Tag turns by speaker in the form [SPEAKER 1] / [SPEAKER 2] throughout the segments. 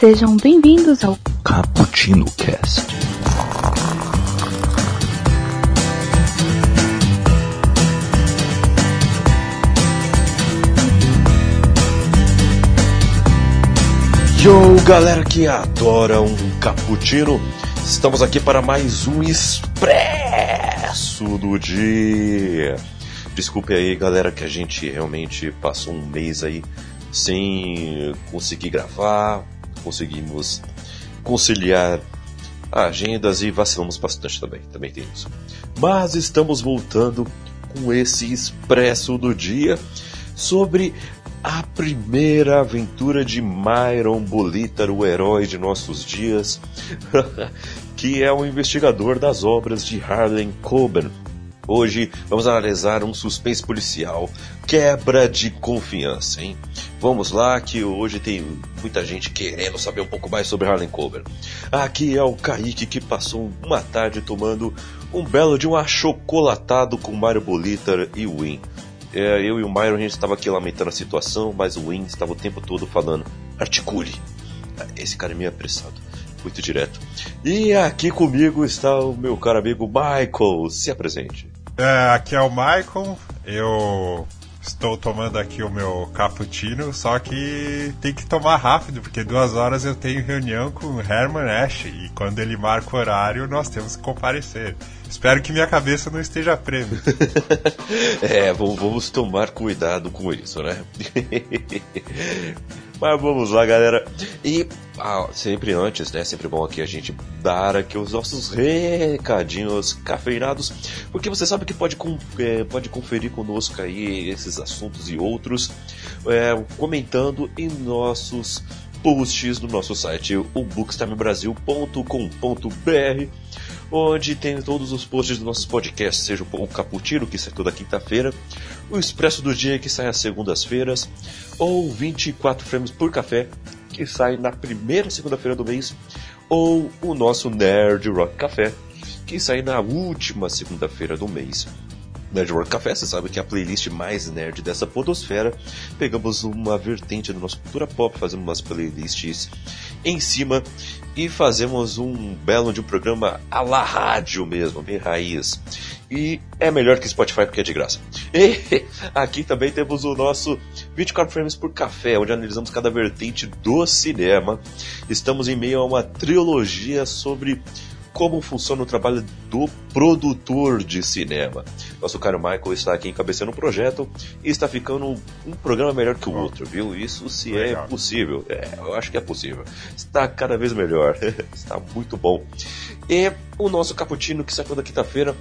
[SPEAKER 1] Sejam bem-vindos ao
[SPEAKER 2] Cappuccino Cast. Yo, galera que adora um cappuccino, estamos aqui para mais um expresso do dia. Desculpe aí, galera, que a gente realmente passou um mês aí sem conseguir gravar, conseguimos conciliar agendas e vacilamos bastante também, também tem isso. Mas estamos voltando com esse expresso do dia sobre a primeira aventura de Myron Bolitar, o herói de nossos dias, que é o investigador das obras de Harlan Coben. Hoje vamos analisar um suspense policial, quebra de confiança, hein? Vamos lá, que hoje tem muita gente querendo saber um pouco mais sobre Harlan Coben. Aqui é o Kaique que passou uma tarde tomando um belo de um achocolatado com Mario Bolitar e Win. É, eu e o Myron a gente estava aqui lamentando a situação, mas o Win estava o tempo todo falando: articule. Esse cara é meio apressado, muito direto. E aqui comigo está o meu caro amigo Michael. Se apresente.
[SPEAKER 3] É, aqui é o Michael. Eu estou tomando aqui o meu cappuccino, só que tem que tomar rápido, porque duas horas eu tenho reunião com o Herman Ash e quando ele marca o horário nós temos que comparecer. Espero que minha cabeça não esteja presa.
[SPEAKER 2] é, vamos tomar cuidado com isso, né? Mas vamos lá, galera. E ah, sempre antes, né? Sempre bom aqui a gente dar aqui os nossos recadinhos cafeinados, porque você sabe que pode, é, pode conferir conosco aí esses assuntos e outros, é, comentando em nossos posts do nosso site, o bookstimebrasil.com.br onde tem todos os posts dos nossos podcasts, seja o Caputino, que sai toda quinta-feira, o Expresso do Dia, que sai às segundas-feiras, ou 24 frames por café, que sai na primeira segunda-feira do mês, ou o nosso Nerd Rock Café, que sai na última segunda-feira do mês. Nerd Rock Café, você sabe que é a playlist mais nerd dessa podosfera. Pegamos uma vertente da nossa cultura pop, fazemos umas playlists em cima e fazemos um belo de um programa à la rádio mesmo, bem raiz. E é melhor que Spotify porque é de graça. E aqui também temos o nosso 24 Frames por Café, onde analisamos cada vertente do cinema. Estamos em meio a uma trilogia sobre como funciona o trabalho do produtor de cinema. Nosso caro Michael está aqui encabeçando um projeto e está ficando um, programa melhor que o outro, viu? Isso se é Legal. é possível. É, eu acho que é possível. Está cada vez melhor. está muito bom. E o nosso cappuccino que sai toda quinta-feira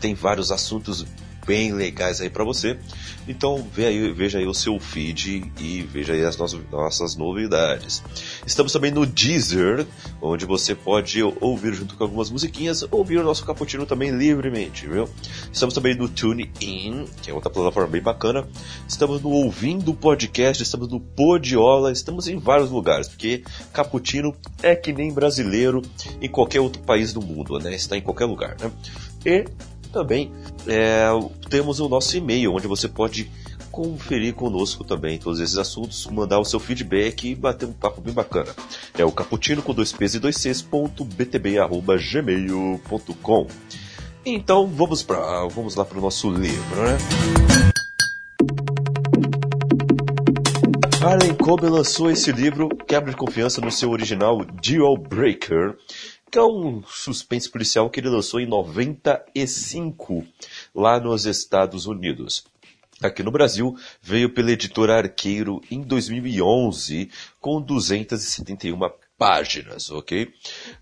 [SPEAKER 2] tem vários assuntos bem legais aí para você. Então aí, veja aí o seu feed e veja aí as nossas novidades. Estamos também no Deezer, onde você pode ouvir junto com algumas musiquinhas, ouvir o nosso cappuccino também livremente, viu? Estamos também no TuneIn, que é outra plataforma bem bacana. Estamos no Ouvindo Podcast, estamos no Podiola, estamos em vários lugares, porque cappuccino é que nem brasileiro em qualquer outro país do mundo, né? Está em qualquer lugar, né? E também é, temos o nosso e-mail, onde você pode conferir conosco também todos esses assuntos, mandar o seu feedback e bater um papo bem bacana. É o caputino com dois p's e dois c's ponto btb, arroba. Então vamos para vamos lá para o nosso livro, né? Harlan Coben lançou esse livro Quebra de Confiança no seu original Deal Breaker que é um suspense policial que ele lançou em 95, lá nos Estados Unidos. Aqui no Brasil, veio pela editora Arqueiro em 2011, com 271 páginas, ok?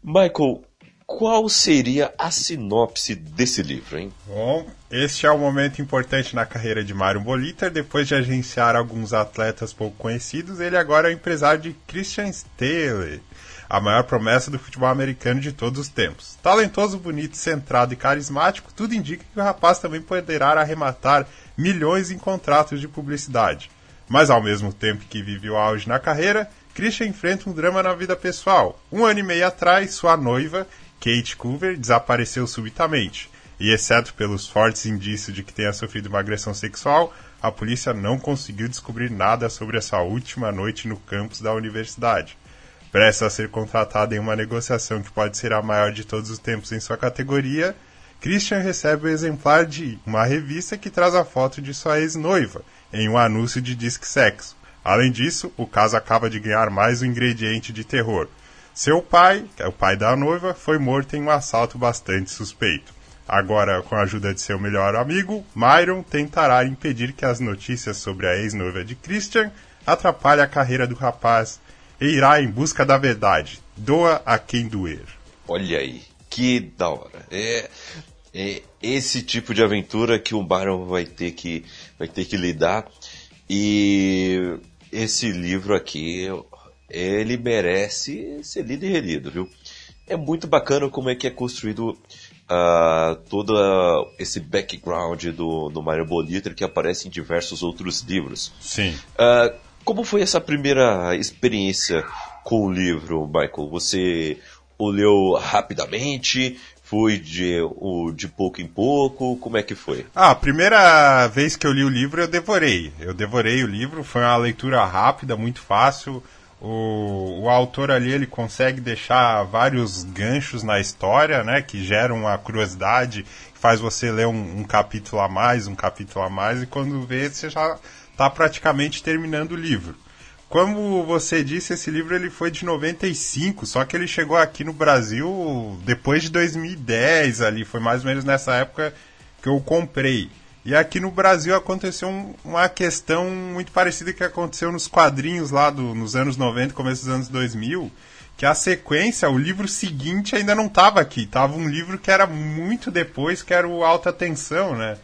[SPEAKER 2] Michael, qual seria a sinopse desse livro, hein?
[SPEAKER 3] Bom, este é um momento importante na carreira de Mário Boliter. Depois de agenciar alguns atletas pouco conhecidos, ele agora é empresário de Christian Staley a maior promessa do futebol americano de todos os tempos. Talentoso, bonito, centrado e carismático, tudo indica que o rapaz também poderá arrematar milhões em contratos de publicidade. Mas ao mesmo tempo que vive o auge na carreira, Christian enfrenta um drama na vida pessoal. Um ano e meio atrás, sua noiva, Kate Coover, desapareceu subitamente. E exceto pelos fortes indícios de que tenha sofrido uma agressão sexual, a polícia não conseguiu descobrir nada sobre essa última noite no campus da universidade. Prestes a ser contratado em uma negociação que pode ser a maior de todos os tempos em sua categoria, Christian recebe o exemplar de uma revista que traz a foto de sua ex-noiva, em um anúncio de disque sexo. Além disso, o caso acaba de ganhar mais um ingrediente de terror. Seu pai, que é o pai da noiva, foi morto em um assalto bastante suspeito. Agora, com a ajuda de seu melhor amigo, Myron tentará impedir que as notícias sobre a ex-noiva de Christian atrapalhem a carreira do rapaz e irá em busca da verdade. Doa a quem doer.
[SPEAKER 2] Olha aí, que da hora. É, é esse tipo de aventura que o Byron vai ter que, vai ter que lidar. E esse livro aqui, ele merece ser lido e relido, viu? É muito bacana como é que é construído uh, todo uh, esse background do, do Mario Boliter que aparece em diversos outros livros.
[SPEAKER 3] Sim.
[SPEAKER 2] Uh, como foi essa primeira experiência com o livro, Michael? Você o leu rapidamente? Foi de, de pouco em pouco? Como é que foi?
[SPEAKER 3] Ah, a primeira vez que eu li o livro eu devorei. Eu devorei o livro, foi uma leitura rápida, muito fácil. O, o autor ali ele consegue deixar vários ganchos na história, né, que geram uma curiosidade, faz você ler um, um capítulo a mais, um capítulo a mais, e quando vê você já está praticamente terminando o livro. Como você disse, esse livro ele foi de 95, só que ele chegou aqui no Brasil depois de 2010 ali, foi mais ou menos nessa época que eu comprei. E aqui no Brasil aconteceu um, uma questão muito parecida que aconteceu nos quadrinhos lá do, nos anos 90, começo dos anos 2000, que a sequência, o livro seguinte ainda não estava aqui, tava um livro que era muito depois, que era o Alta Tensão, né?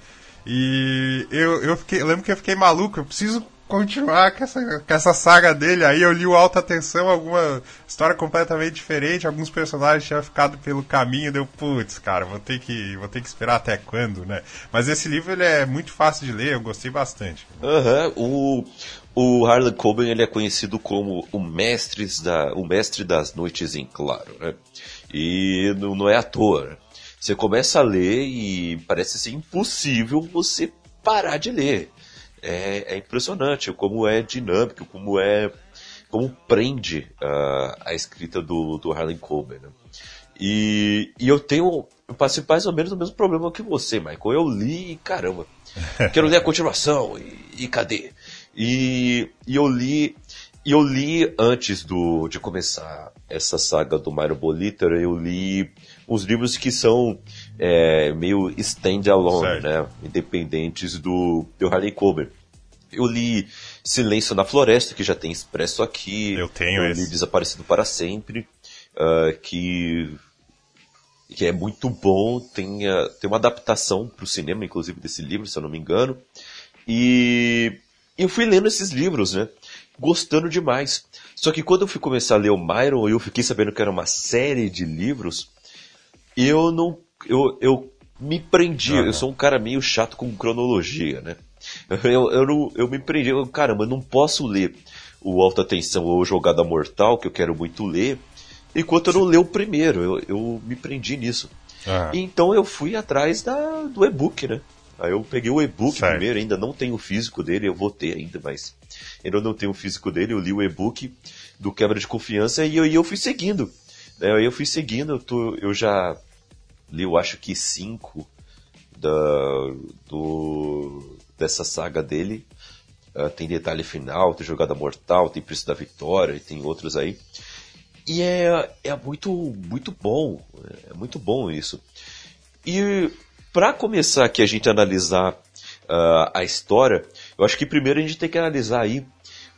[SPEAKER 3] E eu, eu, fiquei, eu lembro que eu fiquei maluco, eu preciso continuar com essa, com essa saga dele. Aí eu li o Alta Tensão, alguma história completamente diferente, alguns personagens tinham ficado pelo caminho, deu, putz, cara, vou ter que, vou ter que esperar até quando, né? Mas esse livro ele é muito fácil de ler, eu gostei bastante.
[SPEAKER 2] Aham, uhum. o, o Harlan Coben ele é conhecido como o, mestre da, o mestre das noites em claro, né? E não, não é. Né? Você começa a ler e parece ser impossível você parar de ler é, é impressionante como é dinâmico, como é como prende uh, a escrita do, do Harlan Coben. Né? E, e eu tenho. Eu passei mais ou menos o mesmo problema que você, Michael. Eu li e caramba. Quero ler a continuação. E, e cadê? E, e, eu li. E eu li antes do, de começar essa saga do Mario Boliter, eu li uns livros que são é, meio stand-alone, né? Independentes do, do Harley Coben. Eu li Silêncio na Floresta, que já tem expresso aqui.
[SPEAKER 3] Eu tenho
[SPEAKER 2] eu
[SPEAKER 3] esse.
[SPEAKER 2] li Desaparecido para Sempre, uh, que, que é muito bom. Tem, uh, tem uma adaptação para o cinema, inclusive, desse livro, se eu não me engano. E eu fui lendo esses livros, né? Gostando demais. Só que quando eu fui começar a ler o Myron, eu fiquei sabendo que era uma série de livros eu não. Eu, eu me prendi. Uhum. Eu sou um cara meio chato com cronologia, né? Eu, eu, não, eu me prendi. Eu, caramba, eu não posso ler o Alta Tensão ou Jogada Mortal, que eu quero muito ler, enquanto eu não ler o primeiro. Eu, eu me prendi nisso. Uhum. Então eu fui atrás da, do e-book, né? Aí eu peguei o e-book primeiro, ainda não tenho o físico dele, eu vou ter ainda, mas ainda não tenho o físico dele, eu li o e-book do Quebra de Confiança e eu, e eu fui seguindo. Né? Eu fui seguindo, eu, tô, eu já li, eu acho que cinco da, do, dessa saga dele. Uh, tem detalhe final, tem jogada mortal, tem preço da vitória e tem outros aí. E é, é muito, muito bom. É muito bom isso. E para começar aqui a gente analisar uh, a história, eu acho que primeiro a gente tem que analisar aí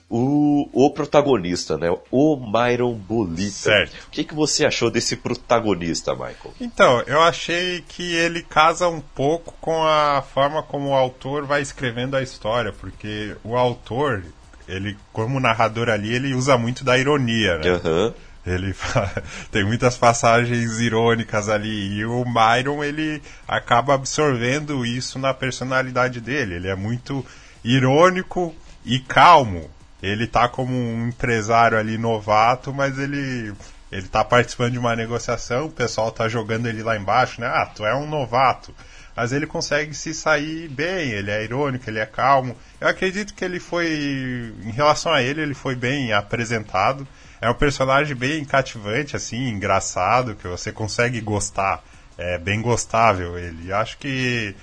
[SPEAKER 2] o, o protagonista, né? O Myron Bolita.
[SPEAKER 3] Certo.
[SPEAKER 2] O que, que você achou desse protagonista, Michael?
[SPEAKER 3] Então, eu achei que ele casa um pouco com a forma como o autor vai escrevendo a história, porque o autor, ele, como narrador ali, ele usa muito da ironia, né?
[SPEAKER 2] Uhum.
[SPEAKER 3] Ele tem muitas passagens irônicas ali e o Myron ele acaba absorvendo isso na personalidade dele. Ele é muito irônico e calmo ele tá como um empresário ali novato, mas ele ele tá participando de uma negociação, o pessoal tá jogando ele lá embaixo, né? Ah, tu é um novato. mas ele consegue se sair bem, ele é irônico, ele é calmo. Eu acredito que ele foi, em relação a ele, ele foi bem apresentado. É um personagem bem cativante, assim, engraçado, que você consegue gostar. É bem gostável ele. Acho que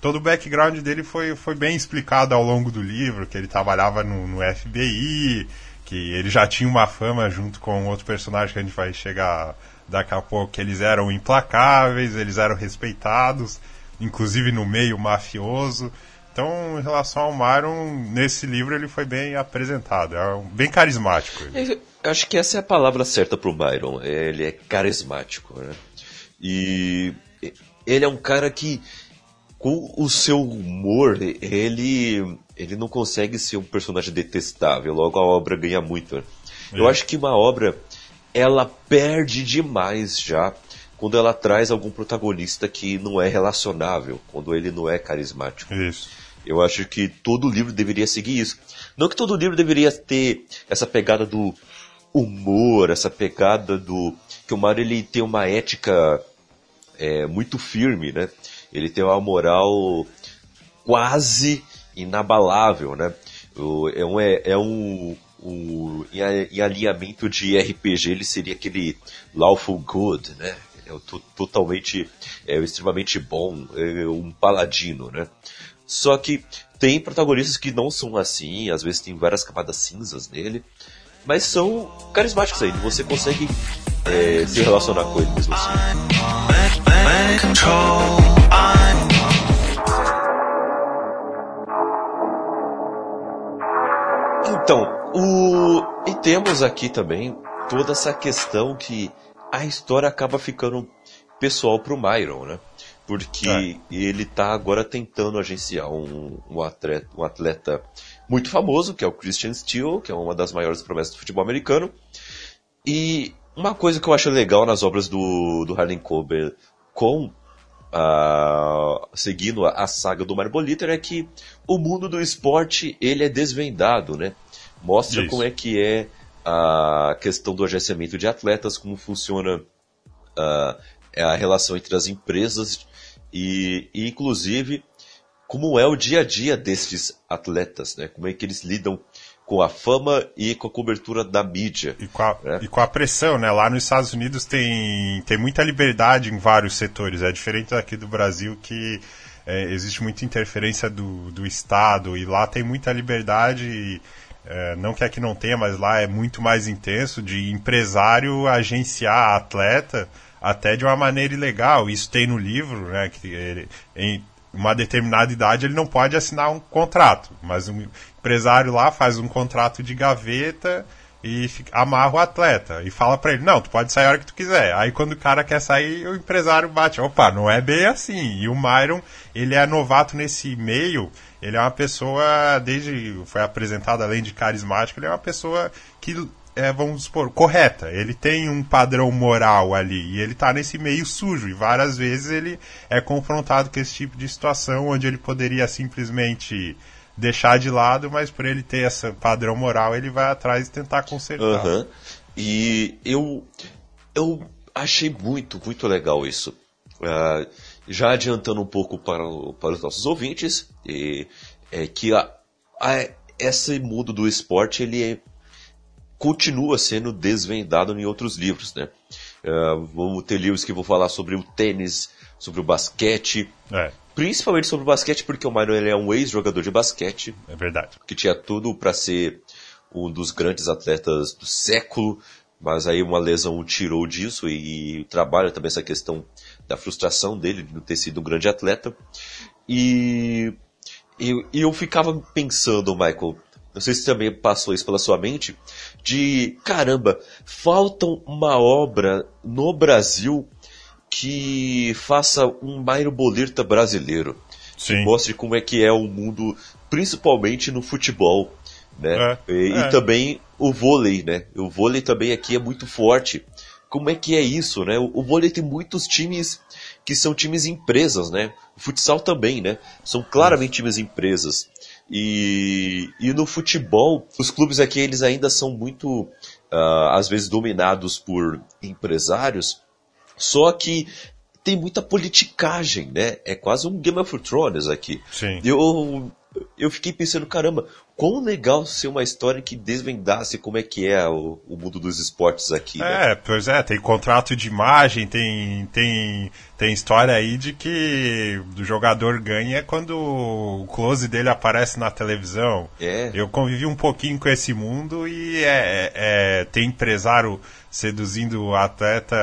[SPEAKER 3] todo o background dele foi, foi bem explicado ao longo do livro, que ele trabalhava no, no FBI, que ele já tinha uma fama junto com outro personagem que a gente vai chegar daqui a pouco, que eles eram implacáveis, eles eram respeitados, inclusive no meio mafioso. Então, em relação ao Myron, nesse livro ele foi bem apresentado, é bem carismático. Ele.
[SPEAKER 2] Eu acho que essa é a palavra certa pro Myron, ele é carismático, né? E ele é um cara que, com o seu humor, ele ele não consegue ser um personagem detestável, logo a obra ganha muito. Né? É. Eu acho que uma obra ela perde demais já quando ela traz algum protagonista que não é relacionável, quando ele não é carismático.
[SPEAKER 3] Isso.
[SPEAKER 2] Eu acho que todo livro deveria seguir isso. Não que todo livro deveria ter essa pegada do humor, essa pegada do que o Mario ele tem uma ética é, muito firme, né? Ele tem uma moral quase inabalável, né? É um, é, é um, um em, alinhamento de RPG ele seria aquele lawful good, né? É totalmente, é extremamente bom, é um paladino, né? Só que tem protagonistas que não são assim, às vezes tem várias camadas cinzas nele, mas são carismáticos aí, você consegue é, se relacionar com ele mesmo assim. Então, o... e temos aqui também toda essa questão que a história acaba ficando pessoal pro Myron, né? Porque é. ele tá agora tentando agenciar um, um, atleta, um atleta muito famoso, que é o Christian Steele, que é uma das maiores promessas do futebol americano. E uma coisa que eu acho legal nas obras do, do Harlan Coben com uh, seguindo a, a, saga do Marboliter é que o mundo do esporte ele é desvendado, né? Mostra Isso. como é que é a questão do agenciamento de atletas, como funciona uh, a relação entre as empresas e, e, inclusive, como é o dia a dia destes atletas, né? Como é que eles lidam com a fama e com a cobertura da mídia.
[SPEAKER 3] E com a, né? e com a pressão, né? Lá nos Estados Unidos tem, tem muita liberdade em vários setores. É diferente daqui do Brasil que é, existe muita interferência do, do Estado e lá tem muita liberdade. E, é, não que aqui não tenha, mas lá é muito mais intenso de empresário agenciar atleta até de uma maneira ilegal. Isso tem no livro, né? Que ele, em uma determinada idade ele não pode assinar um contrato, mas um empresário lá faz um contrato de gaveta e fica, amarra o atleta e fala para ele, não, tu pode sair a hora que tu quiser. Aí quando o cara quer sair, o empresário bate, opa, não é bem assim. E o Myron, ele é novato nesse meio, ele é uma pessoa, desde foi apresentado além de carismático, ele é uma pessoa que é, vamos supor, correta. Ele tem um padrão moral ali e ele está nesse meio sujo e várias vezes ele é confrontado com esse tipo de situação onde ele poderia simplesmente deixar de lado, mas por ele ter esse padrão moral ele vai atrás e tentar consertar.
[SPEAKER 2] Uhum. E eu eu achei muito muito legal isso. Uh, já adiantando um pouco para, para os nossos ouvintes, e, é que a, a, esse mundo do esporte ele é continua sendo desvendado em outros livros, né? Uh, vamos ter livros que vão falar sobre o tênis, sobre o basquete,
[SPEAKER 3] é.
[SPEAKER 2] Principalmente sobre o basquete, porque o Myron é um ex-jogador de basquete.
[SPEAKER 3] É verdade.
[SPEAKER 2] Que tinha tudo para ser um dos grandes atletas do século, mas aí uma lesão o tirou disso e, e trabalha também essa questão da frustração dele de não ter sido um grande atleta. E, e, e eu ficava pensando, Michael, não sei se também passou isso pela sua mente, de caramba, falta uma obra no Brasil que faça um Mairo Bolerta brasileiro.
[SPEAKER 3] Sim.
[SPEAKER 2] Que mostre como é que é o mundo, principalmente no futebol. Né? É, e, é. e, também o vôlei, né? O vôlei também aqui é muito forte. Como é que é isso, né? O, o vôlei tem muitos times que são times empresas, né? O futsal também, né? São claramente times empresas. E, e no futebol, os clubes aqui eles ainda são muito, uh, às vezes, dominados por empresários, só que tem muita politicagem, né? É quase um Game of Thrones aqui.
[SPEAKER 3] Sim.
[SPEAKER 2] Eu, eu fiquei pensando, caramba, quão legal ser uma história que desvendasse como é que é o, o mundo dos esportes aqui.
[SPEAKER 3] Né? É, pois é, tem contrato de imagem, tem, tem, tem história aí de que o jogador ganha quando o close dele aparece na televisão.
[SPEAKER 2] É.
[SPEAKER 3] Eu convivi um pouquinho com esse mundo e é, é, é tem empresário seduzindo o atleta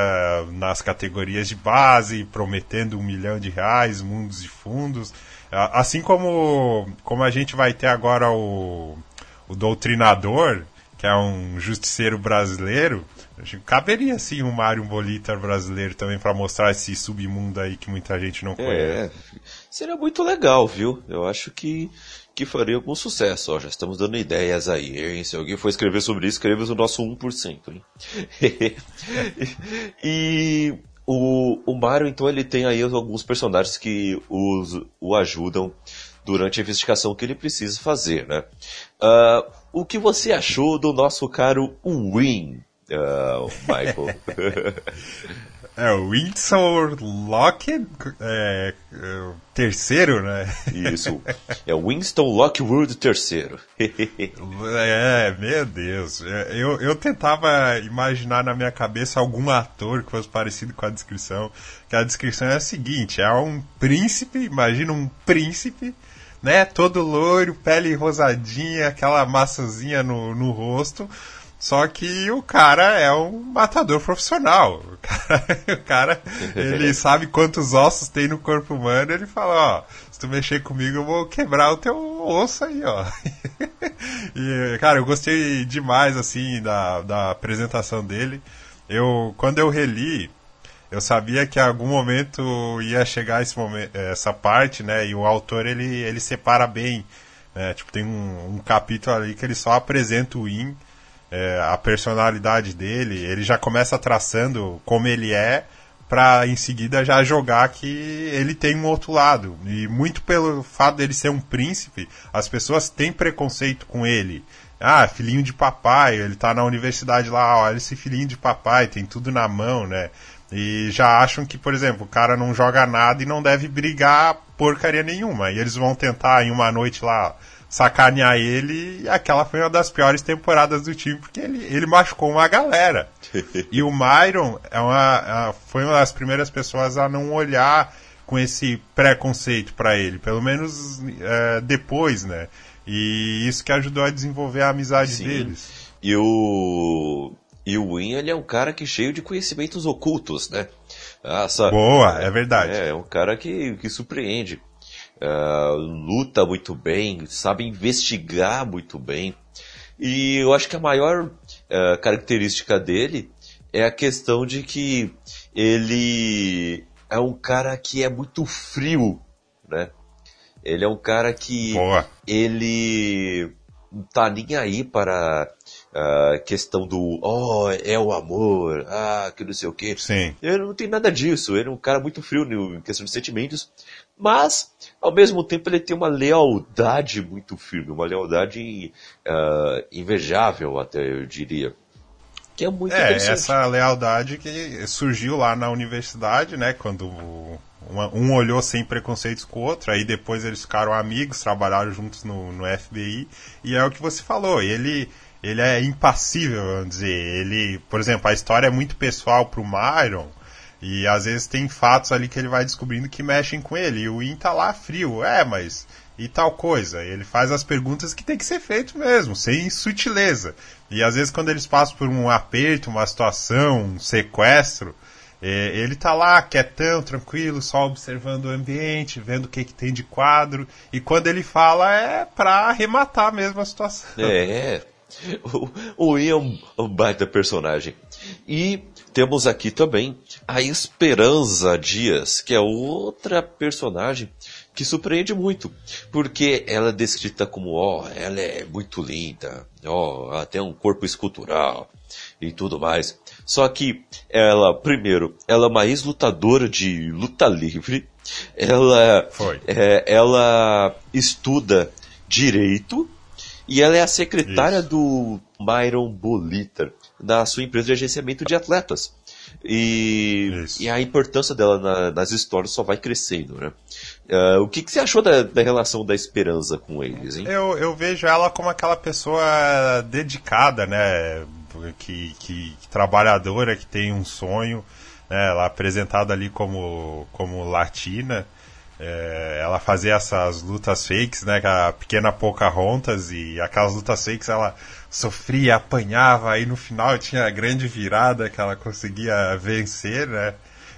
[SPEAKER 3] nas categorias de base, prometendo um milhão de reais, mundos e fundos. Assim como, como a gente vai ter agora o, o Doutrinador, que é um justiceiro brasileiro, caberia sim um Mario Bolitar brasileiro também para mostrar esse submundo aí que muita gente não conhece.
[SPEAKER 2] É, seria muito legal, viu? Eu acho que, que faria algum sucesso. Ó, já estamos dando ideias aí, hein? Se alguém for escrever sobre isso, escreva o nosso 1%. Hein? e o, o Mario, então, ele tem aí alguns personagens que o ajudam durante a investigação que ele precisa fazer, né? Uh, o que você achou do nosso caro Win, uh, Michael?
[SPEAKER 3] É, o Winsor Lockwood, é, é, terceiro, né?
[SPEAKER 2] Isso, é o Winston Lockwood terceiro.
[SPEAKER 3] é, meu Deus. Eu, eu tentava imaginar na minha cabeça algum ator que fosse parecido com a descrição, que a descrição é a seguinte, é um príncipe, imagina um príncipe, né, todo loiro, pele rosadinha, aquela massazinha no, no rosto, só que o cara é um matador profissional. O cara, o cara, ele sabe quantos ossos tem no corpo humano. Ele fala, ó, se tu mexer comigo eu vou quebrar o teu osso aí, ó. e, cara, eu gostei demais, assim, da, da apresentação dele. Eu, quando eu reli, eu sabia que em algum momento ia chegar esse momento, essa parte, né? E o autor, ele, ele separa bem. Né? Tipo, tem um, um capítulo ali que ele só apresenta o In é, a personalidade dele, ele já começa traçando como ele é, para em seguida já jogar que ele tem um outro lado. E muito pelo fato dele ser um príncipe, as pessoas têm preconceito com ele. Ah, filhinho de papai, ele tá na universidade lá, olha esse filhinho de papai, tem tudo na mão, né? E já acham que, por exemplo, o cara não joga nada e não deve brigar porcaria nenhuma. E eles vão tentar em uma noite lá sacanear ele, e aquela foi uma das piores temporadas do time, porque ele, ele machucou uma galera. e o Myron é uma, é, foi uma das primeiras pessoas a não olhar com esse preconceito para ele, pelo menos é, depois, né? E isso que ajudou a desenvolver a amizade Sim. deles.
[SPEAKER 2] E o e o Win, ele é um cara que cheio de conhecimentos ocultos, né?
[SPEAKER 3] Ah, Boa, é verdade.
[SPEAKER 2] É, é um cara que, que surpreende uh, luta muito bem, sabe investigar muito bem. E eu acho que a maior uh, característica dele é a questão de que ele é um cara que é muito frio, né? Ele é um cara que
[SPEAKER 3] Boa.
[SPEAKER 2] ele não tá nem aí para a questão do oh, é o amor, ah, que não sei o que.
[SPEAKER 3] Sim.
[SPEAKER 2] Ele não tem nada disso. Ele é um cara muito frio em questão de sentimentos, mas ao mesmo tempo ele tem uma lealdade muito firme, uma lealdade uh, invejável até eu diria. Que é muito
[SPEAKER 3] é, essa lealdade que surgiu lá na universidade, né, quando um olhou sem preconceitos com o outro, aí depois eles ficaram amigos, trabalharam juntos no, no FBI, e é o que você falou, ele ele é impassível, vamos dizer. Ele, por exemplo, a história é muito pessoal pro Myron, e às vezes tem fatos ali que ele vai descobrindo que mexem com ele. E o In tá lá frio, é, mas e tal coisa. Ele faz as perguntas que tem que ser feito mesmo, sem sutileza. E às vezes quando eles passam por um aperto, uma situação, um sequestro, é, ele tá lá quietão, tranquilo, só observando o ambiente, vendo o que, que tem de quadro. E quando ele fala é pra arrematar mesmo a situação.
[SPEAKER 2] É, o, o Ian é um baita personagem. E temos aqui também a Esperança Dias, que é outra personagem que surpreende muito, porque ela é descrita como, ó, oh, ela é muito linda, ó, oh, ela tem um corpo escultural e tudo mais. Só que ela, primeiro, ela é uma ex-lutadora de luta livre, ela, é, ela estuda direito e ela é a secretária Isso. do Myron Boliter, da sua empresa de agenciamento de atletas. E, e a importância dela na, nas histórias só vai crescendo, né? Uh, o que, que, você achou da, da, relação da esperança com eles, hein?
[SPEAKER 3] Eu, eu vejo ela como aquela pessoa dedicada, né? Que, que, que trabalhadora, que tem um sonho, né? Ela apresentada ali como, como latina. É, ela fazia essas lutas fakes, né? Com a pequena Pocahontas e aquelas lutas fakes ela sofria, apanhava, e no final tinha a grande virada que ela conseguia vencer, né?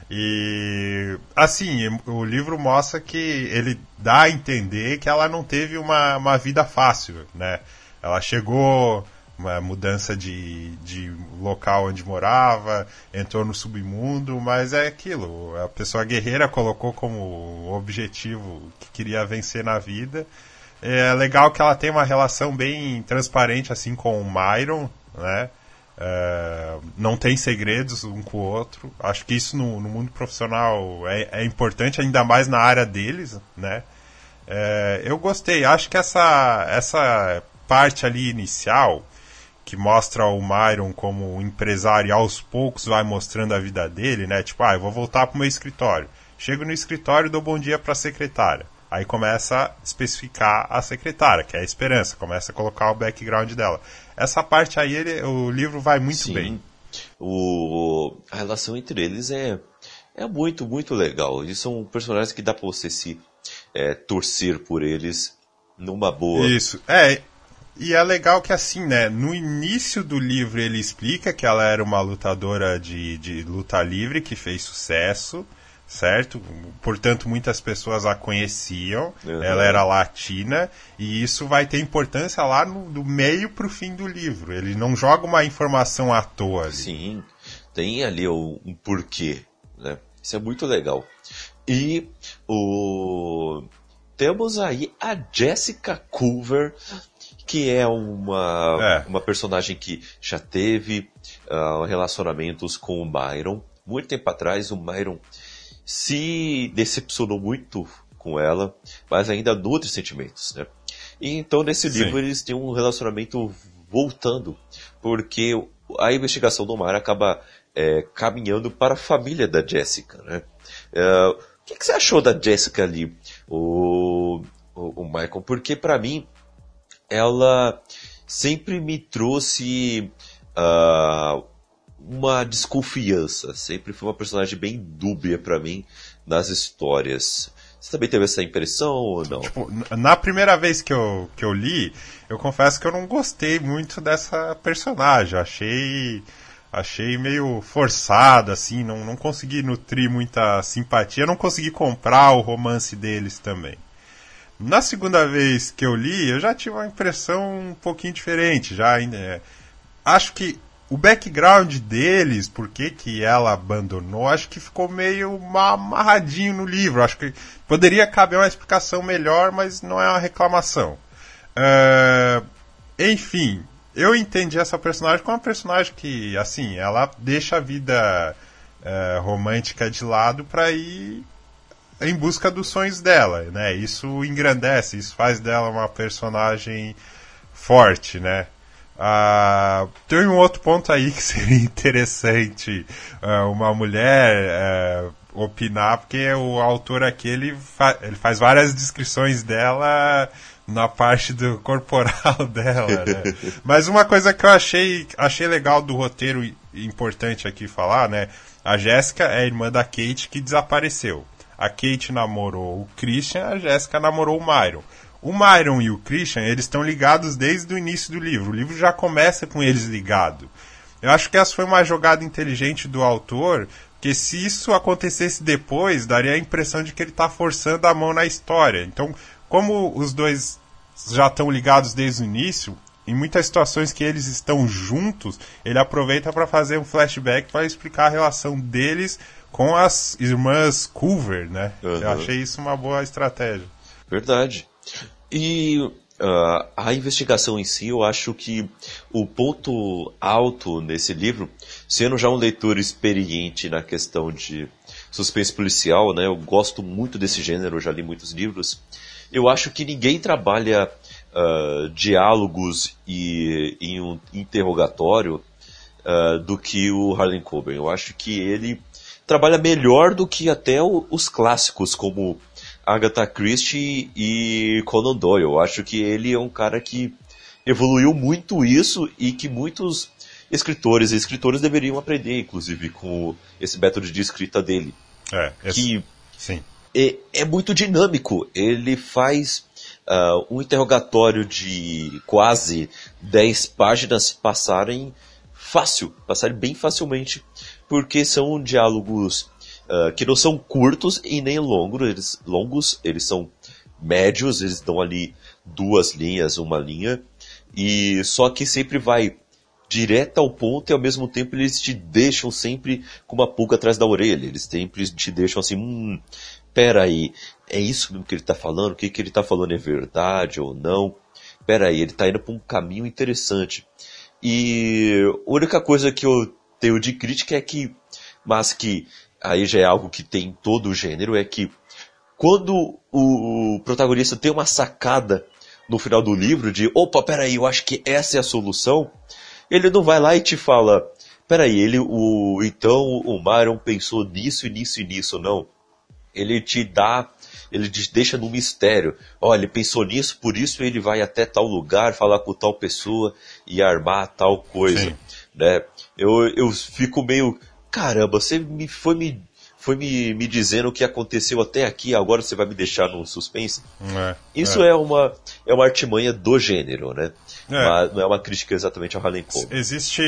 [SPEAKER 3] E assim, o livro mostra que ele dá a entender que ela não teve uma, uma vida fácil, né? Ela chegou uma mudança de, de local onde morava, entrou no submundo, mas é aquilo. A pessoa guerreira colocou como objetivo que queria vencer na vida. É legal que ela tem uma relação bem transparente assim com o Myron, né? É, não tem segredos um com o outro. Acho que isso no, no mundo profissional é, é, importante, ainda mais na área deles, né? É, eu gostei. Acho que essa, essa parte ali inicial, que mostra o Myron como empresário e aos poucos vai mostrando a vida dele, né? Tipo, ah, eu vou voltar pro meu escritório. Chego no escritório e dou bom dia para a secretária. Aí começa a especificar a secretária, que é a Esperança, começa a colocar o background dela. Essa parte aí, ele, o livro vai muito
[SPEAKER 2] Sim.
[SPEAKER 3] bem.
[SPEAKER 2] O, a relação entre eles é, é muito, muito legal. Eles são personagens que dá pra você se é, torcer por eles numa boa.
[SPEAKER 3] Isso, é. E é legal que assim, né? No início do livro ele explica que ela era uma lutadora de, de luta livre que fez sucesso certo? Portanto, muitas pessoas a conheciam, uhum. ela era latina, e isso vai ter importância lá no, do meio para o fim do livro. Ele não joga uma informação à toa. Ali.
[SPEAKER 2] Sim, tem ali um porquê, né? Isso é muito legal. E o... temos aí a Jessica Culver, que é uma, é. uma personagem que já teve uh, relacionamentos com o Myron. Muito tempo atrás, o Myron se decepcionou muito com ela, mas ainda nutre sentimentos, né? E então nesse Sim. livro eles têm um relacionamento voltando, porque a investigação do Mar acaba é, caminhando para a família da Jessica, né? É, o que, que, você achou da Jessica ali, o, o, o Michael? Porque para mim ela sempre me trouxe uh, uma desconfiança. Sempre foi uma personagem bem dúbia para mim nas histórias. Você também teve essa impressão ou não?
[SPEAKER 3] Tipo, na primeira vez que eu, que eu li, eu confesso que eu não gostei muito dessa personagem. Achei achei meio forçado, assim, não, não consegui nutrir muita simpatia, não consegui comprar o romance deles também. Na segunda vez que eu li, eu já tive uma impressão um pouquinho diferente, já é, acho que o background deles, por que, que ela abandonou, acho que ficou meio amarradinho no livro. Acho que poderia caber uma explicação melhor, mas não é uma reclamação. Uh, enfim, eu entendi essa personagem como uma personagem que, assim, ela deixa a vida uh, romântica de lado para ir em busca dos sonhos dela, né? Isso engrandece, isso faz dela uma personagem forte, né? Uh, tem um outro ponto aí que seria interessante uh, uma mulher uh, opinar, porque o autor aqui ele, fa ele faz várias descrições dela na parte do corporal dela, né? Mas uma coisa que eu achei, achei legal do roteiro importante aqui falar, né? A Jéssica é a irmã da Kate que desapareceu. A Kate namorou o Christian, a Jéssica namorou o Myron. O Myron e o Christian, eles estão ligados desde o início do livro. O livro já começa com eles ligados. Eu acho que essa foi uma jogada inteligente do autor, porque se isso acontecesse depois, daria a impressão de que ele está forçando a mão na história. Então, como os dois já estão ligados desde o início, em muitas situações que eles estão juntos, ele aproveita para fazer um flashback para explicar a relação deles com as irmãs Culver, né? Uhum. Eu achei isso uma boa estratégia.
[SPEAKER 2] Verdade. E uh, a investigação em si, eu acho que o ponto alto nesse livro, sendo já um leitor experiente na questão de suspense policial, né? Eu gosto muito desse gênero, já li muitos livros. Eu acho que ninguém trabalha uh, diálogos e em um interrogatório uh, do que o Harlan Coben. Eu acho que ele trabalha melhor do que até o, os clássicos, como Agatha Christie e Conan Doyle. Eu acho que ele é um cara que evoluiu muito isso e que muitos escritores e escritores deveriam aprender, inclusive, com esse método de escrita dele.
[SPEAKER 3] É, esse...
[SPEAKER 2] que
[SPEAKER 3] sim.
[SPEAKER 2] É, é muito dinâmico. Ele faz uh, um interrogatório de quase 10 páginas passarem fácil, passarem bem facilmente, porque são diálogos uh, que não são curtos e nem longos, eles, longos, eles são médios, eles dão ali duas linhas, uma linha, e só que sempre vai direto ao ponto e ao mesmo tempo eles te deixam sempre com uma pulga atrás da orelha. Eles sempre te deixam assim, hum, pera aí, é isso mesmo que ele está falando? O que, que ele está falando é verdade ou não? Pera aí, ele está indo para um caminho interessante. E a única coisa que eu tenho de crítica é que, mas que aí já é algo que tem em todo o gênero, é que quando o protagonista tem uma sacada no final do livro de, opa, peraí, eu acho que essa é a solução, ele não vai lá e te fala, peraí, ele, o, então o Myron pensou nisso e nisso e nisso, não. Ele te dá ele deixa no mistério. Olha, ele pensou nisso, por isso ele vai até tal lugar, falar com tal pessoa e armar tal coisa. Né? Eu, eu fico meio, caramba, você me, foi me foi me, me dizendo o que aconteceu até aqui, agora você vai me deixar no suspense. É, Isso é. é. uma é uma artimanha do gênero, né? É. Mas não é uma crítica exatamente ao Coben.
[SPEAKER 3] Existe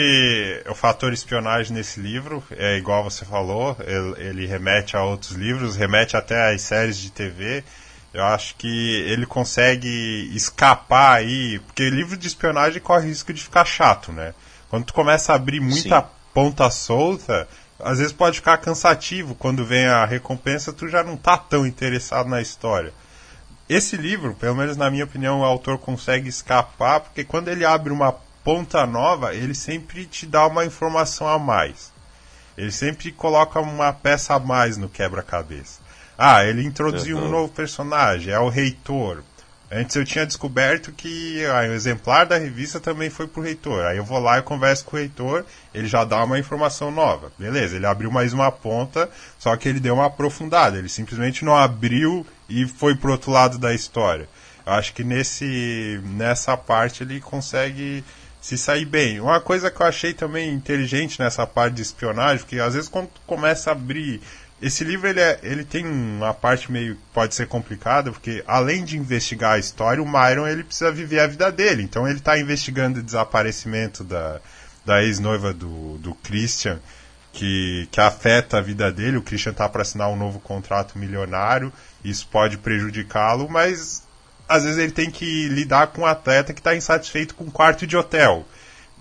[SPEAKER 3] o fator espionagem nesse livro, é igual você falou, ele, ele remete a outros livros, remete até às séries de TV. Eu acho que ele consegue escapar aí, porque livro de espionagem corre risco de ficar chato, né? Quando tu começa a abrir muita Sim. ponta solta, às vezes pode ficar cansativo quando vem a recompensa, tu já não tá tão interessado na história. Esse livro, pelo menos na minha opinião, o autor consegue escapar, porque quando ele abre uma ponta nova, ele sempre te dá uma informação a mais. Ele sempre coloca uma peça a mais no quebra-cabeça. Ah, ele introduziu uhum. um novo personagem, é o reitor. Antes eu tinha descoberto que ah, o exemplar da revista também foi pro reitor. Aí eu vou lá e converso com o reitor, ele já dá uma informação nova. Beleza, ele abriu mais uma ponta, só que ele deu uma aprofundada. Ele simplesmente não abriu e foi pro outro lado da história. Eu acho que nesse, nessa parte ele consegue se sair bem. Uma coisa que eu achei também inteligente nessa parte de espionagem, porque às vezes quando começa a abrir esse livro ele, é, ele tem uma parte meio pode ser complicada, porque além de investigar a história, o Myron ele precisa viver a vida dele. Então ele está investigando o desaparecimento da, da ex-noiva do, do Christian, que, que afeta a vida dele. O Christian está para assinar um novo contrato milionário, isso pode prejudicá-lo, mas às vezes ele tem que lidar com um atleta que está insatisfeito com um quarto de hotel.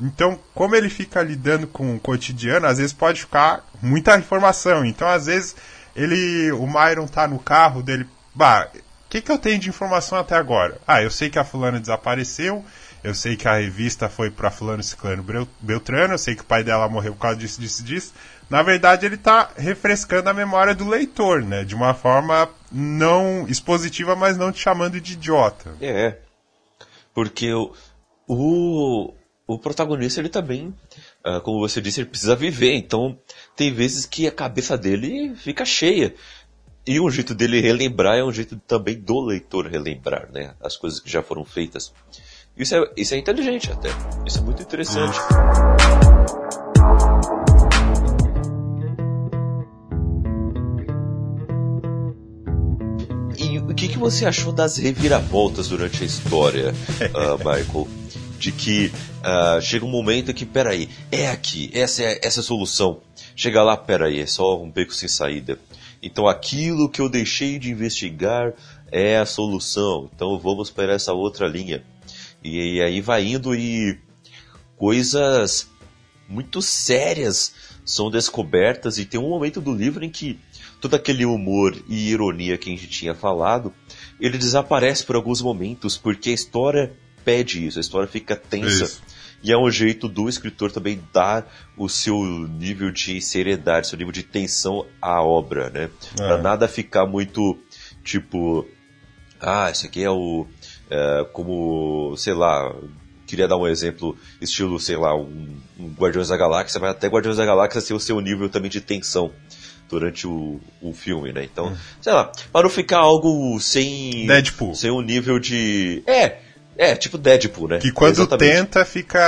[SPEAKER 3] Então, como ele fica lidando com o cotidiano, às vezes pode ficar muita informação. Então, às vezes, ele, o Myron tá no carro dele, bah, o que, que eu tenho de informação até agora? Ah, eu sei que a fulana desapareceu, eu sei que a revista foi para fulano ciclano Beltrano, eu sei que o pai dela morreu por causa disso, disso, disso. Na verdade, ele está refrescando a memória do leitor, né? De uma forma não expositiva, mas não te chamando de idiota.
[SPEAKER 2] É, porque o, o o protagonista ele também, uh, como você disse, ele precisa viver. Então tem vezes que a cabeça dele fica cheia. E um jeito dele relembrar é um jeito também do leitor relembrar, né? As coisas que já foram feitas. Isso é, isso é inteligente até. Isso é muito interessante. E o que, que você achou das reviravoltas durante a história, uh, Michael? De que uh, chega um momento que, peraí, é aqui, essa é essa é a solução. Chega lá, peraí, é só um beco sem saída. Então aquilo que eu deixei de investigar é a solução. Então vamos para essa outra linha. E, e aí vai indo e coisas muito sérias são descobertas e tem um momento do livro em que todo aquele humor e ironia que a gente tinha falado, ele desaparece por alguns momentos porque a história pede isso, a história fica tensa. Isso. E é um jeito do escritor também dar o seu nível de seriedade, seu nível de tensão à obra, né? É. Pra nada ficar muito tipo, ah, isso aqui é o. É, como, sei lá, queria dar um exemplo, estilo, sei lá, um, um Guardiões da Galáxia, mas até Guardiões da Galáxia ser o seu nível também de tensão durante o, o filme, né? Então, hum. sei lá, para não ficar algo sem.
[SPEAKER 3] Deadpool.
[SPEAKER 2] Sem um nível de. É! É, tipo Deadpool, né?
[SPEAKER 3] Que quando Exatamente. tenta fica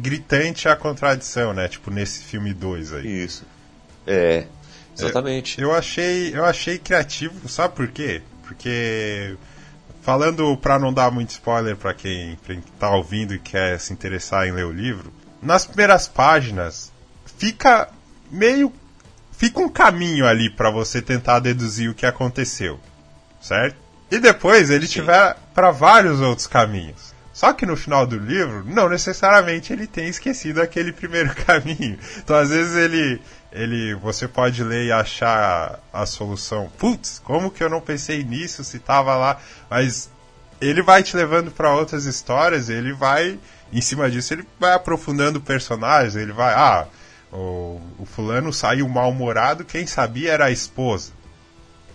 [SPEAKER 3] gritante a contradição, né? Tipo nesse filme 2 aí.
[SPEAKER 2] Isso. É. Exatamente.
[SPEAKER 3] Eu, eu, achei, eu achei criativo, sabe por quê? Porque falando para não dar muito spoiler para quem, quem tá ouvindo e quer se interessar em ler o livro, nas primeiras páginas fica meio fica um caminho ali para você tentar deduzir o que aconteceu, certo? E depois ele Sim. tiver para vários outros caminhos. Só que no final do livro, não necessariamente ele tem esquecido aquele primeiro caminho. Então às vezes ele ele você pode ler e achar a solução. Putz, como que eu não pensei nisso se tava lá? Mas ele vai te levando para outras histórias, ele vai em cima disso, ele vai aprofundando personagens, ele vai, ah, o, o fulano saiu mal-humorado, quem sabia era a esposa.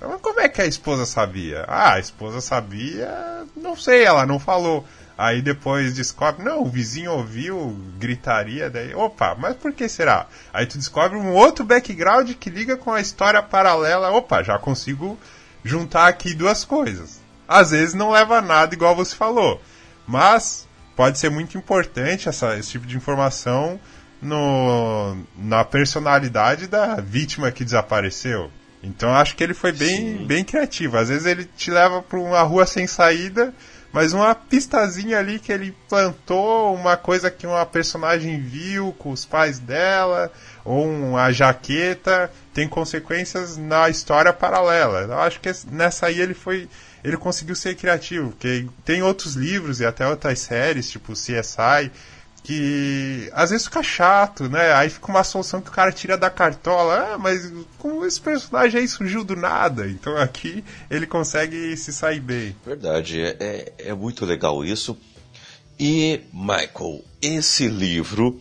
[SPEAKER 3] Mas como é que a esposa sabia? Ah, a esposa sabia, não sei, ela não falou. Aí depois descobre, não, o vizinho ouviu gritaria, daí, opa, mas por que será? Aí tu descobre um outro background que liga com a história paralela, opa, já consigo juntar aqui duas coisas. Às vezes não leva a nada, igual você falou, mas pode ser muito importante essa, esse tipo de informação no, na personalidade da vítima que desapareceu. Então acho que ele foi bem, bem criativo. Às vezes ele te leva para uma rua sem saída, mas uma pistazinha ali que ele plantou, uma coisa que uma personagem viu com os pais dela, ou uma jaqueta, tem consequências na história paralela. Eu acho que nessa aí ele foi. Ele conseguiu ser criativo, porque tem outros livros e até outras séries, tipo CSI, que às vezes fica chato, né? Aí fica uma solução que o cara tira da cartola. Ah, mas como esse personagem aí surgiu do nada? Então aqui ele consegue se sair bem.
[SPEAKER 2] Verdade, é, é, é muito legal isso. E, Michael, esse livro,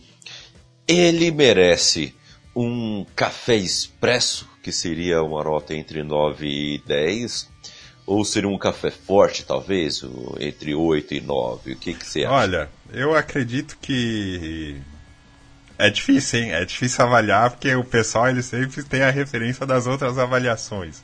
[SPEAKER 2] ele merece um café expresso, que seria uma nota entre 9 e 10, ou seria um café forte, talvez, entre 8 e 9? O que, que você acha?
[SPEAKER 3] Olha, eu acredito que. É difícil, hein? É difícil avaliar, porque o pessoal ele sempre tem a referência das outras avaliações.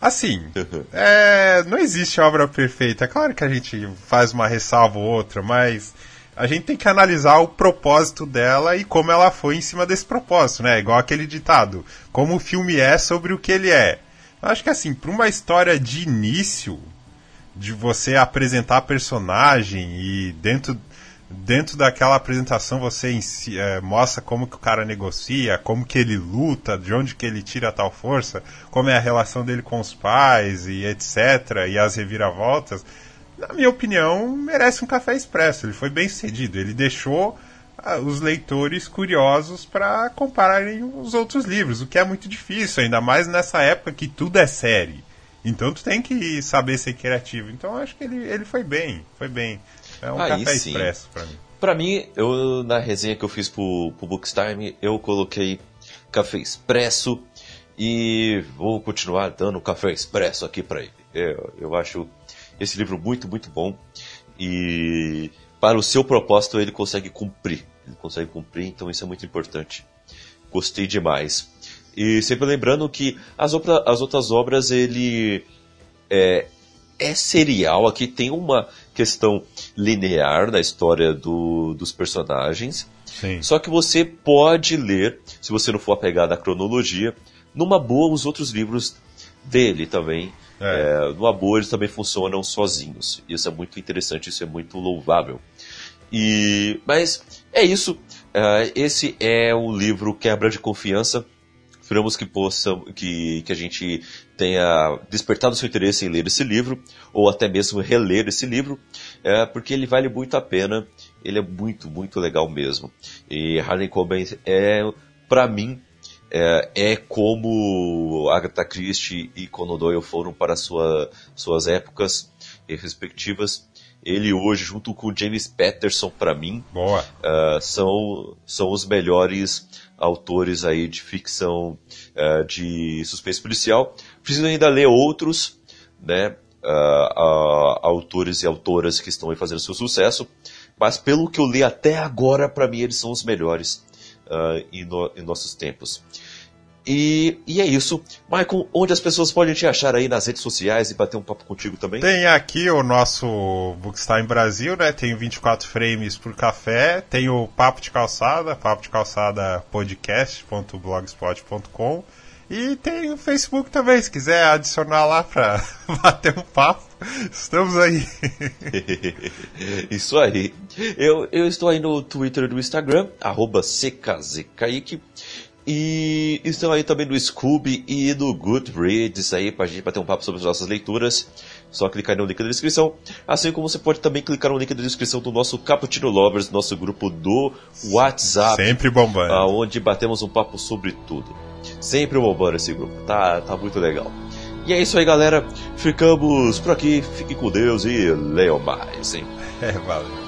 [SPEAKER 3] Assim, é, não existe obra perfeita. É claro que a gente faz uma ressalva ou outra, mas a gente tem que analisar o propósito dela e como ela foi em cima desse propósito, né? Igual aquele ditado: como o filme é sobre o que ele é. Acho que assim, para uma história de início, de você apresentar personagem e dentro, dentro daquela apresentação você si, é, mostra como que o cara negocia, como que ele luta, de onde que ele tira tal força, como é a relação dele com os pais e etc. e as reviravoltas. Na minha opinião, merece um café expresso. Ele foi bem sucedido. Ele deixou os leitores curiosos para compararem os outros livros, o que é muito difícil, ainda mais nessa época que tudo é série. Então tu tem que saber ser criativo. Então acho que ele, ele foi bem, foi bem. É um Aí café sim. expresso para mim.
[SPEAKER 2] Para mim, eu na resenha que eu fiz pro, pro Bookstime, eu coloquei café expresso e vou continuar dando café expresso aqui para ele. Eu, eu acho esse livro muito, muito bom e para o seu propósito ele consegue cumprir. Ele consegue cumprir, então isso é muito importante. Gostei demais. E sempre lembrando que as, as outras obras ele é, é serial, aqui tem uma questão linear na história do, dos personagens. Sim. Só que você pode ler, se você não for apegado à cronologia, numa boa os outros livros dele também. É. É, numa boa eles também funcionam sozinhos. Isso é muito interessante, isso é muito louvável. E, mas é isso. Uh, esse é o livro Quebra de Confiança. Esperamos que possa, que, que a gente tenha despertado seu interesse em ler esse livro, ou até mesmo reler esse livro, é, porque ele vale muito a pena. Ele é muito, muito legal mesmo. E Harley Coben é, para mim, é, é, como Agatha Christie e Conan Doyle foram para sua, suas épocas respectivas ele hoje, junto com James Patterson, para mim, uh, são, são os melhores autores aí de ficção uh, de suspense policial. Preciso ainda ler outros, né? Uh, autores e autoras que estão aí fazendo seu sucesso, mas pelo que eu li até agora, para mim eles são os melhores uh, em, no, em nossos tempos. E, e, é isso. Michael, onde as pessoas podem te achar aí nas redes sociais e bater um papo contigo também?
[SPEAKER 3] Tem aqui o nosso Bookstime Brasil, né? Tem 24 frames por café. Tem o Papo de Calçada, papo de calçada podcast.blogspot.com. E tem o Facebook também, se quiser adicionar lá pra bater um papo. Estamos aí.
[SPEAKER 2] Isso aí. Eu, eu estou aí no Twitter e no Instagram, arroba CKZKaique. E estão aí também no Scooby e no Goodreads aí pra gente bater um papo sobre as nossas leituras. Só clicar no link da descrição. Assim como você pode também clicar no link da descrição do nosso Cappuccino Lovers, nosso grupo do WhatsApp.
[SPEAKER 3] Sempre bombando.
[SPEAKER 2] Onde batemos um papo sobre tudo. Sempre bombando esse grupo. Tá, tá muito legal. E é isso aí, galera. Ficamos por aqui. Fique com Deus e leiam mais, hein?
[SPEAKER 3] É, valeu.